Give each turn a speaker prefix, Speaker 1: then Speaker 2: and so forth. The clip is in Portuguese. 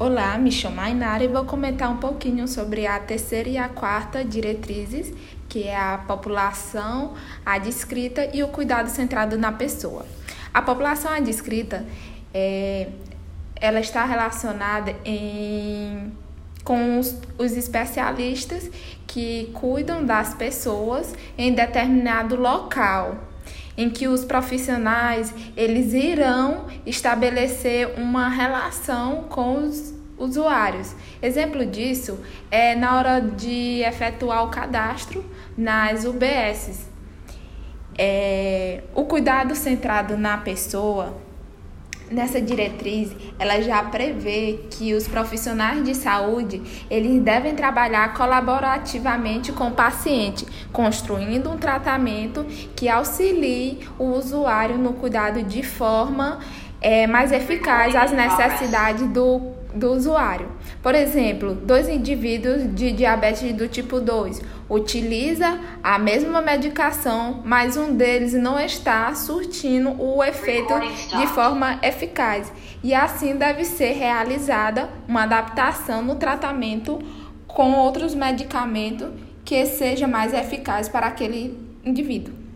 Speaker 1: Olá, me chamo Ainara e vou comentar um pouquinho sobre a terceira e a quarta diretrizes, que é a população adscrita e o cuidado centrado na pessoa. A população adscrita é, ela está relacionada em, com os, os especialistas que cuidam das pessoas em determinado local em que os profissionais eles irão estabelecer uma relação com os usuários. Exemplo disso é na hora de efetuar o cadastro nas UBSs. É, o cuidado centrado na pessoa Nessa diretriz, ela já prevê que os profissionais de saúde, eles devem trabalhar colaborativamente com o paciente, construindo um tratamento que auxilie o usuário no cuidado de forma é, mais eficaz às necessidades do, do usuário. Por exemplo, dois indivíduos de diabetes do tipo 2 utiliza a mesma medicação, mas um deles não está surtindo o efeito de forma eficaz. E assim deve ser realizada uma adaptação no tratamento com outros medicamentos que seja mais eficaz para aquele indivíduo.